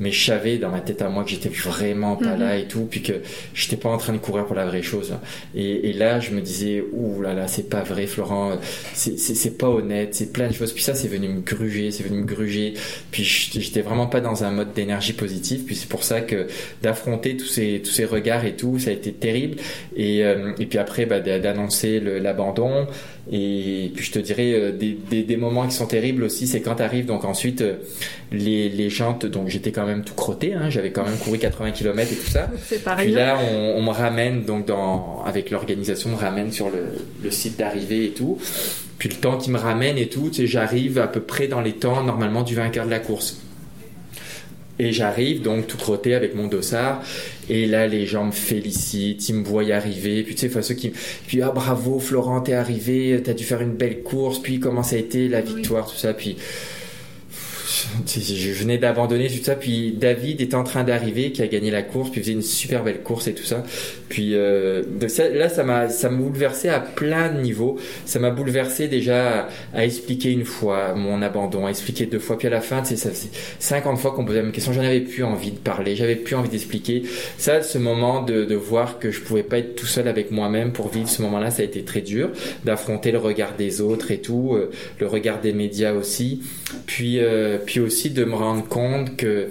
mais je savais dans ma tête à moi que j'étais vraiment pas là mhm. et tout, puis que j'étais pas en train de courir pour la vraie chose. Et, et là, je me disais, ouh là là, c'est pas vrai, Florent, c'est pas honnête, c'est plein de choses. Puis ça, c'est venu me gruger, c'est venu me gruger. Puis j'étais vraiment pas dans un mode d'énergie positive. Puis c'est pour ça que d'affronter tous ces tous ces regards et tout, ça a été terrible. Et, euh, et puis après, bah, d'annoncer l'abandon. Et puis je te dirais euh, des, des, des, moments qui sont terribles aussi, c'est quand arrive donc ensuite euh, les, les jantes, donc j'étais quand même tout crotté, hein, j'avais quand même couru 80 km et tout ça. C'est pareil. Puis là, on, on, me ramène donc dans avec l'organisation, me ramène sur le, le site d'arrivée et tout. Puis le temps qui me ramène et tout, j'arrive à peu près dans les temps normalement du vainqueur de la course. Et j'arrive donc tout crotté avec mon dossard. Et là, les gens me félicitent, ils me voient y arriver. Puis tu sais, enfin, ceux qui, puis ah bravo Florent, t'es arrivé, t'as dû faire une belle course. Puis comment ça a été la victoire, tout ça. Puis je venais d'abandonner tout ça, puis David était en train d'arriver, qui a gagné la course, puis faisait une super belle course et tout ça. Puis euh, là, ça m'a, ça m'a bouleversé à plein de niveaux. Ça m'a bouleversé déjà à, expliquer une fois mon abandon, à expliquer deux fois, puis à la fin, c'est ça, c'est 50 fois qu'on posait la même question. J'en avais plus envie de parler, j'avais plus envie d'expliquer. Ça, ce moment de, voir que je pouvais pas être tout seul avec moi-même pour vivre ce moment-là, ça a été très dur, d'affronter le regard des autres et tout, euh, le regard des médias aussi. Puis, euh, puis aussi de me rendre compte que,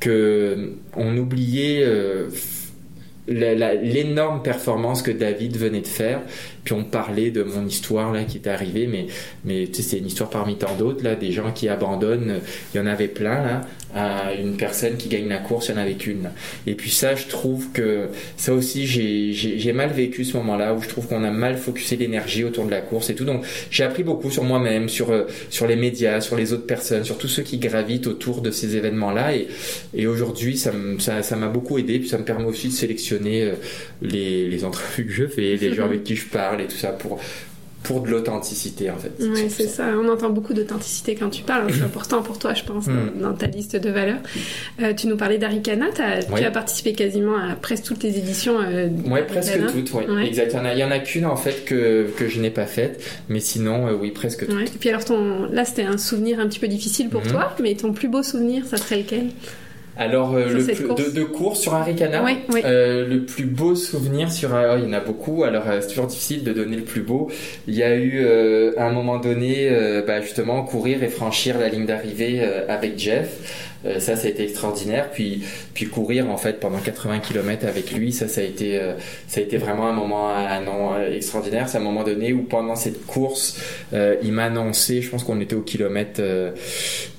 que on oubliait euh, l'énorme performance que David venait de faire, puis on de mon histoire là qui était arrivée, mais mais c'est une histoire parmi tant d'autres là, des gens qui abandonnent, il y en avait plein là, à une personne qui gagne la course, il y en avait qu'une. Et puis ça, je trouve que ça aussi, j'ai mal vécu ce moment-là où je trouve qu'on a mal focusé l'énergie autour de la course et tout. Donc j'ai appris beaucoup sur moi-même, sur euh, sur les médias, sur les autres personnes, sur tous ceux qui gravitent autour de ces événements-là. Et, et aujourd'hui, ça m'a ça, m'a beaucoup aidé. Puis ça me permet aussi de sélectionner euh, les, les entrevues que je fais, les gens avec qui je parle et tout ça pour pour de l'authenticité en fait. Oui, c'est ça. On entend beaucoup d'authenticité quand tu parles. C'est important pour toi, je pense, hmm. dans, ta liste de valeurs. Euh, tu nous parlais d'Arikana. Tu as participé quasiment à presque toutes les éditions. Euh, oui, presque toutes. Oui, exact. Il y en a, qu'une en fait que, que je n'ai pas faite, mais sinon, euh, oui, presque toutes. Et puis alors, ton... là, c'était un souvenir un petit peu difficile pour hmm. toi, mais ton plus beau souvenir, ça serait lequel? Alors, euh, le De, de, cours sur Arikana, oui, Euh, le plus beau souvenir sur... Oh, il y en a beaucoup, alors euh, c'est toujours difficile de donner le plus beau. Il y a eu, euh, à un moment donné, bah, justement, courir et franchir la ligne d'arrivée avec Jeff. Euh, ça, ça a été extraordinaire. Puis, puis courir en fait pendant 80 km avec lui, ça, ça a été, euh, ça a été vraiment un moment, euh, extraordinaire. C'est un moment donné où pendant cette course, il m'a annoncé, je pense qu'on était au kilomètre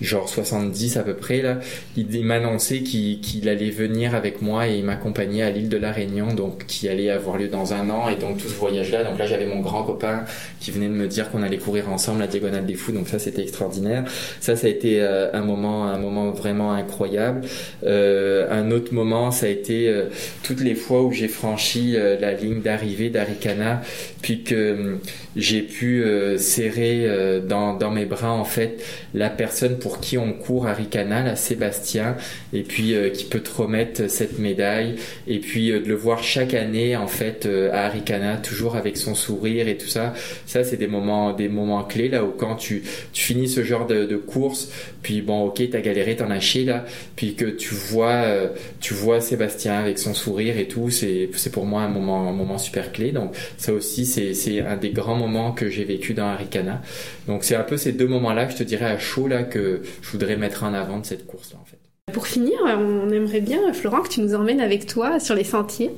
genre 70 à peu près là, il, m'a annoncé qu'il allait venir avec moi et il m'accompagnait à l'île de la Réunion, donc qui allait avoir lieu dans un an et donc tout ce voyage-là. Donc là, j'avais mon grand copain qui venait de me dire qu'on allait courir ensemble la diagonale des fous, donc ça, c'était extraordinaire. Ça, ça a été un moment, un moment vraiment incroyable. Euh, un autre moment, ça a été euh, toutes les fois où j'ai franchi euh, la ligne d'arrivée d'Arikana, puis que j'ai pu serrer dans, dans, mes bras en fait la personne pour qui on court à Ricana, la Sébastien, et puis qui peut te remettre cette médaille, et puis de le voir chaque année en fait à Arikana, toujours avec son sourire et tout ça. Ça, c'est des moments, des moments clés là où quand tu, finis ce genre de, course, puis bon, ok, t'as galéré, t'en as là, puis que tu vois, euh, tu vois Sébastien avec son sourire et tout, c'est pour moi un moment un moment super clé. Donc ça aussi c'est un des grands moments que j'ai vécu dans Arikana. Donc c'est un peu ces deux moments-là que je te dirais à chaud là que je voudrais mettre en avant de cette course là en fait. Pour finir, on aimerait bien Florent que tu nous emmènes avec toi sur les sentiers.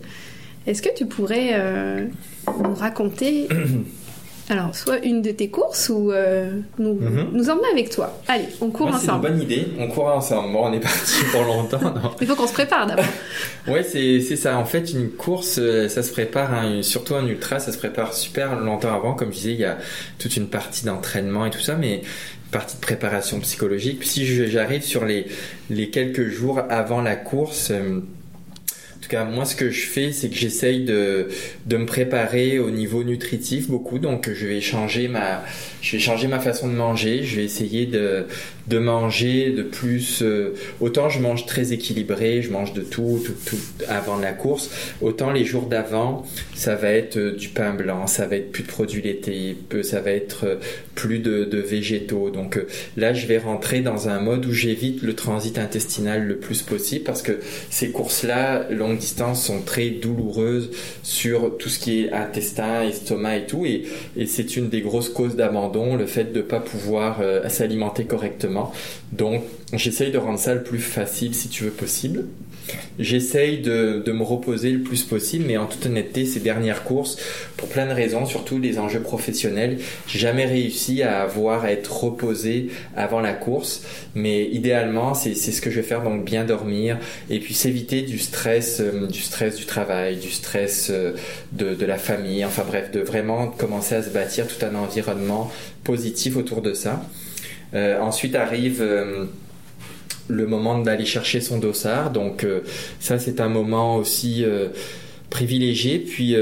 Est-ce que tu pourrais euh, nous raconter Alors, soit une de tes courses ou euh, nous, mhm. nous emmener avec toi. Allez, on court ensemble. C'est une bonne idée, on court ensemble. Bon, on est parti pour longtemps. Il faut qu'on se prépare d'abord. ouais, c'est ça. En fait, une course, euh, ça se prépare, hein, surtout un ultra, ça se prépare super longtemps avant. Comme je disais, il y a toute une partie d'entraînement et tout ça, mais partie de préparation psychologique. Puis si j'arrive sur les, les quelques jours avant la course, euh, moi, ce que je fais, c'est que j'essaye de, de me préparer au niveau nutritif beaucoup. Donc, je vais changer ma, je vais changer ma façon de manger. Je vais essayer de, de manger de plus. Euh, autant je mange très équilibré, je mange de tout, tout, tout avant la course. Autant les jours d'avant, ça va être euh, du pain blanc, ça va être plus de produits laitiers, ça va être euh, plus de, végétaux. Donc là, je vais rentrer dans un mode où j'évite le transit intestinal le plus possible parce que ces courses-là, longue distance, sont très douloureuses sur tout ce qui est intestin, estomac et tout. Et, et c'est une des grosses causes d'abandon, le fait de ne pas pouvoir s'alimenter correctement donc, j'essaye de rendre ça le plus facile si tu veux possible. J'essaye de, me reposer le plus possible, mais en toute honnêteté, ces dernières courses, pour plein de raisons, surtout les enjeux professionnels, j'ai jamais réussi à avoir à être reposé avant la course. Mais idéalement, c'est ce que je vais faire, donc bien dormir et puis s'éviter du stress, euh, du stress du travail, du stress euh, de, la famille. Enfin bref, de vraiment commencer à se bâtir tout un environnement positif autour de ça. Euh, ensuite arrive euh, le moment d'aller chercher son dossard. Donc euh, ça c'est un moment aussi privilégié. Puis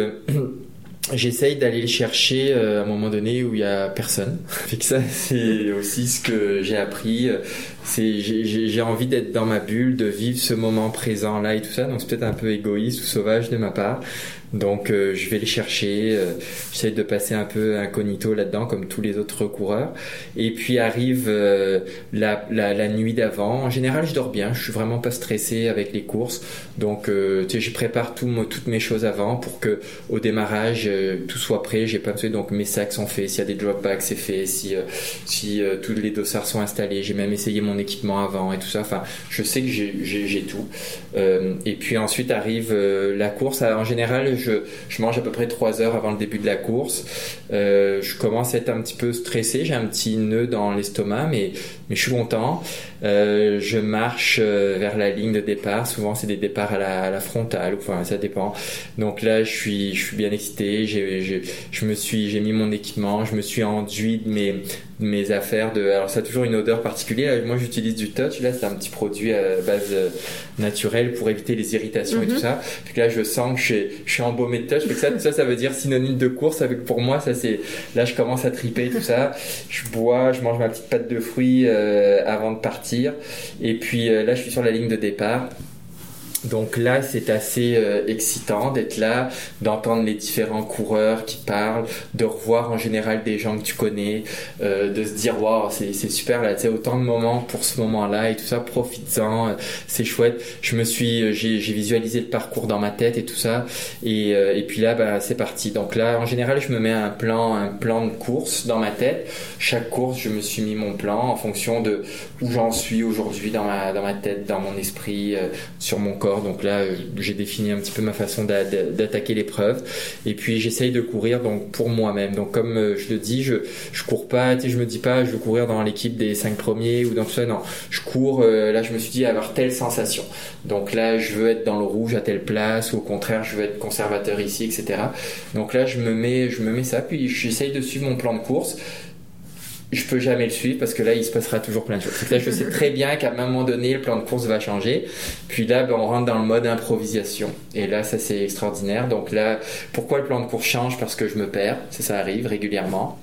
j'essaye d'aller le chercher à un moment donné où il y a personne. Fait ça c'est aussi ce que j'ai appris. C'est j'ai envie d'être dans ma bulle, de vivre ce moment présent là et tout ça. Donc c'est peut-être un peu égoïste ou sauvage de ma part. Donc euh, je vais les chercher, euh, j'essaie de passer un peu incognito là-dedans comme tous les autres coureurs. Et puis arrive euh, la, nuit d'avant. En général je dors bien, je suis vraiment pas stressé avec les courses. Donc tu sais, je prépare tout, toutes mes choses avant pour que au démarrage tout soit prêt. J'ai pas besoin donc mes sacs sont faits, s'il y a des drop bags c'est fait, si, si tous les dossards sont installés. J'ai même essayé mon équipement avant et tout ça. Enfin je sais que j'ai tout. et puis ensuite arrive la course. En général je, mange à peu près 3 heures avant le début de la course. Euh, je commence à être un petit peu stressé, j'ai un petit nœud dans l'estomac, mais, je suis content. Euh, je marche euh, vers la ligne de départ. Souvent, c'est des départs à la, frontale. Ça dépend. Donc là, je suis, bien excité. J'ai, je j'ai mis mon équipement. Je me suis enduit de mes, mes affaires. De, alors, ça a toujours une odeur particulière. Moi, j'utilise du touch. Là, c'est un petit produit à base euh, naturelle pour éviter les irritations et tout mhm. ça. Puis là, je sens que je, je suis embaumé de touch. Fait ça, tout ça, ça veut dire synonyme de course. Avec pour moi, ça c'est. Là, je commence à triper tout ça. Je bois, je mange ma petite pâte de fruits euh, avant de partir et puis euh, là, je suis sur la ligne de départ. Donc là, c'est assez euh, excitant d'être là, d'entendre les différents coureurs qui parlent, de revoir en général des gens que tu connais, euh, de se dire waouh, c'est super là, tu sais autant de moments pour ce moment-là et tout ça, profites-en, euh, c'est chouette. Je me suis, j'ai visualisé le parcours dans ma tête et tout ça, et, puis là, bah, c'est parti. Donc là, en général, je me mets un plan, un plan de course dans ma tête. Chaque course, je me suis mis mon plan en fonction de où j'en suis aujourd'hui dans ma tête, dans mon esprit, sur mon corps donc là, euh, j'ai défini un petit peu ma façon d'attaquer l'épreuve. Et puis j'essaye de courir donc pour moi-même. Donc comme euh, je le dis, je je cours pas. Tu sais, je me dis pas, je veux courir dans l'équipe des cinq premiers ou dans tout ça. Non, je cours. Euh, là, je me suis dit avoir telle sensation. Donc là, je veux être dans le rouge à telle place. Ou au contraire, je veux être conservateur ici, etc. Donc là, je me mets, je me mets ça. Puis j'essaye de suivre mon plan de course je peux jamais le suivre parce que là il se passera toujours plein de choses. Là je sais très bien qu'à un moment donné le plan de course va changer. Puis là ben, on rentre dans le mode improvisation et là ça c'est extraordinaire. Donc là pourquoi le plan de course change? Parce que je me perds, ça ça arrive régulièrement.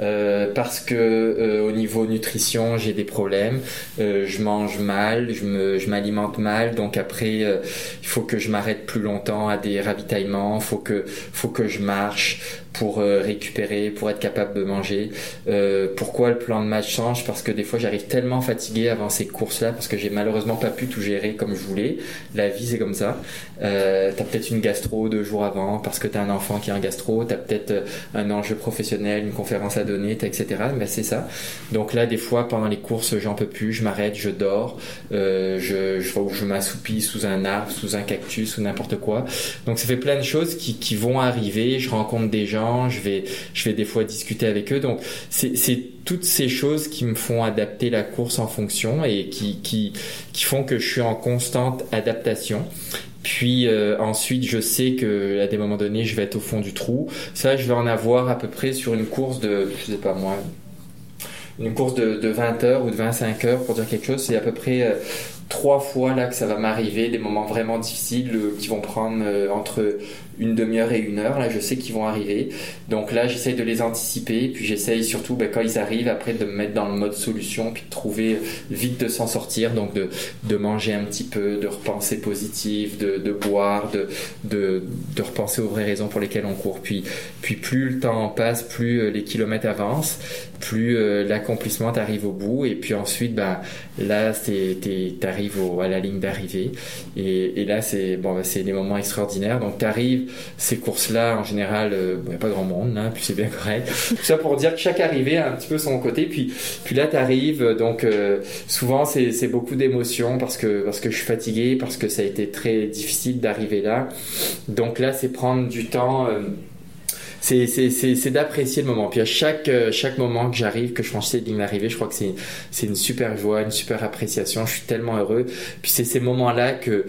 Euh, parce que euh, au niveau nutrition j'ai des problèmes, euh, je mange mal, je me, je m'alimente mal, donc après il faut que je m'arrête plus longtemps à des ravitaillements, faut que faut que je marche, pour euh, récupérer, pour être capable de manger. Euh, pourquoi le plan de match change? Parce que des fois j'arrive tellement fatigué avant ces courses-là parce que j'ai malheureusement pas pu tout gérer comme je voulais. La vie c'est comme ça. Euh, t'as peut-être une gastro deux jours avant parce que t'as un enfant qui a un gastro, t'as peut-être euh, un enjeu professionnel, une conférence à donner, etc. Mais c'est ça. Donc là des fois pendant les courses j'en peux plus, je m'arrête, je dors, euh, je, je, je m'assoupis sous un arbre, sous un cactus ou n'importe quoi. Donc ça fait plein de choses qui, qui vont arriver. Je rencontre des gens je vais, je vais des fois discuter avec eux. Donc c'est toutes ces choses qui me font adapter la course en fonction et qui, qui, font que je suis en constante adaptation. Puis euh, ensuite, je sais que à des moments donnés, je vais être au fond du trou. Ça, je vais en avoir à peu près sur une course de, je sais pas moi, une course de, de 20 heures ou de 25 heures pour dire quelque chose. C'est à peu près euh, trois fois là que ça va m'arriver, des moments vraiment difficiles euh, qui vont prendre entre une demi-heure et une heure. Là, je sais qu'ils vont arriver. Donc là, j'essaye de les anticiper. Puis j'essaye surtout, ben, quand ils arrivent, après de me mettre dans le mode solution, puis de trouver vite de s'en sortir. Donc de, de manger un petit peu, de repenser positif, de, de boire, de, de, de repenser aux vraies raisons pour lesquelles on court. Puis, puis plus le temps passe, plus euh, les kilomètres avancent, plus euh, l'accomplissement arrive au bout. Et puis ensuite, ben, là, tu arrives à la ligne d'arrivée. Et, là, c'est bon, ben, c'est des moments extraordinaires. Donc tu arrives ces courses-là, en général, euh, il n'y a pas grand monde, hein, puis c'est bien correct. Tout ça pour dire que chaque arrivée a un petit peu son côté. Puis, puis là, tu arrives, donc euh, souvent c'est beaucoup d'émotions parce que, parce que je suis fatigué, parce que ça a été très difficile d'arriver là. Donc là, c'est prendre du temps. C'est d'apprécier le moment. Puis à chaque euh, chaque moment que j'arrive, que je franchis cette ligne d'arrivée, je crois que c'est une super joie, une super appréciation. Je suis tellement heureux. Puis c'est ces moments-là que,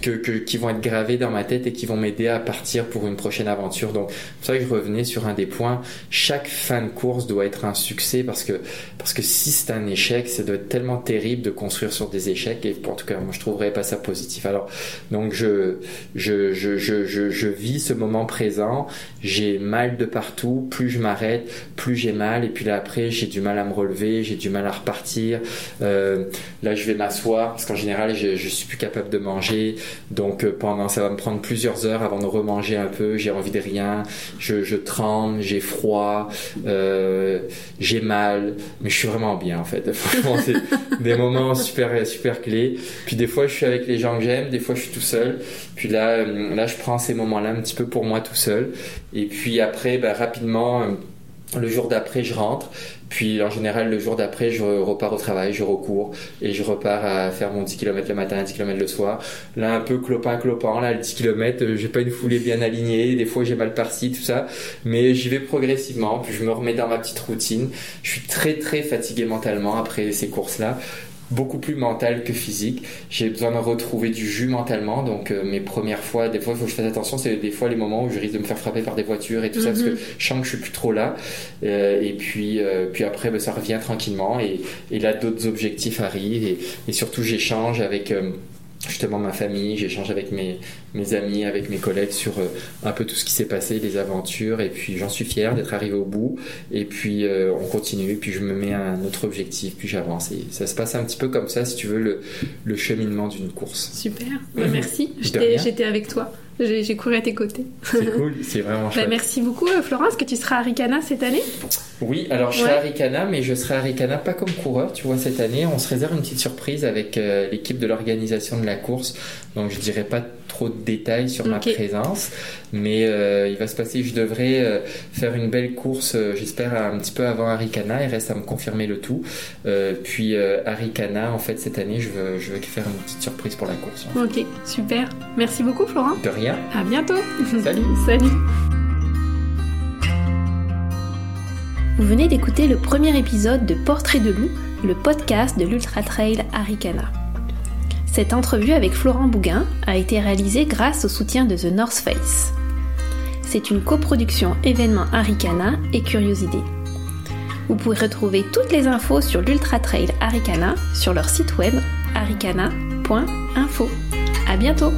que, qui vont être gravés dans ma tête et qui vont m'aider à partir pour une prochaine aventure. Donc c'est ça que je revenais sur un des points. Chaque fin de course doit être un succès parce que parce que si c'est un échec, ça doit être tellement terrible de construire sur des échecs. Et en tout cas, moi je trouverais pas ça positif. Alors donc je je je je, je, je vis ce moment présent. J'ai mal de partout, plus je m'arrête, plus j'ai mal, et puis là après j'ai du mal à me relever, j'ai du mal à repartir. Euh, là je vais m'asseoir parce qu'en général je, suis plus capable de manger, donc euh, pendant ça va me prendre plusieurs heures avant de remanger un peu. J'ai envie de rien, je, tremble, j'ai froid, euh, j'ai mal, mais je suis vraiment bien en fait. Des moments super super clés. Puis des fois je suis avec les gens que j'aime, des fois je suis tout seul. Puis là là je prends ces moments-là un petit peu pour moi tout seul. Et puis après, bah, rapidement, euh, Le jour d'après, je rentre. Puis en général, le jour d'après, je repars au travail, je recours et je repars à faire mon 10 km le matin, 10 km le soir. Là, un peu clopin, clopin. Là, le 10 km, j'ai pas une foulée bien alignée. Des fois, j'ai mal par-ci, tout ça. Mais j'y vais progressivement. Puis je me remets dans ma petite routine. Je suis très, très fatigué mentalement après ces courses-là beaucoup plus mental que physique. J'ai besoin de retrouver du jus mentalement. Donc euh, mes premières fois, des fois il faut que je fasse attention, c'est des fois les moments où je risque de me faire frapper par des voitures et tout ça parce que mhm. je sens que je suis plus trop là. Euh, et puis euh, puis après ben, ça revient tranquillement et, et là d'autres objectifs arrivent et, et surtout j'échange avec justement ma famille, j'échange avec mes, mes amis, avec mes collègues sur euh, un peu tout ce qui s'est passé, les aventures, et puis j'en suis fier d'être arrivé au bout, et puis euh, on continue, puis je me mets un autre objectif, puis j'avance, et ça se passe un petit peu comme ça, si tu veux, le, le cheminement d'une course. Super, bah, merci, j'étais avec toi. J'ai couru à tes côtés. C'est cool, c'est vraiment bah, chouette. merci beaucoup, euh, Florence, que tu seras à Ricana cette année Oui, alors je serai à Ricana, mais je serai à Ricana pas comme coureur, tu vois, cette année. On se réserve une petite surprise avec euh, l'équipe de l'organisation de la course. Donc je dirais pas trop de détails sur ma présence, mais euh, il va se passer, je devrais faire une belle course, j'espère un petit peu avant Arikana, il reste à me confirmer le tout. puis Arikana, en fait, cette année, je veux, je veux faire une petite surprise pour la course. Ok, super. Merci beaucoup, Florent. De rien. À bientôt. Salut. Salut. Vous venez d'écouter le premier épisode de Portrait de loup, le podcast de l'Ultra Trail Arikana. Cette entrevue avec Florent Bouguin a été réalisée grâce au soutien de The North Face. C'est une coproduction événement Arikana et Curiosité. Vous pouvez retrouver toutes les infos sur l'Ultra Trail Arikana sur leur site web arikana.info. À bientôt!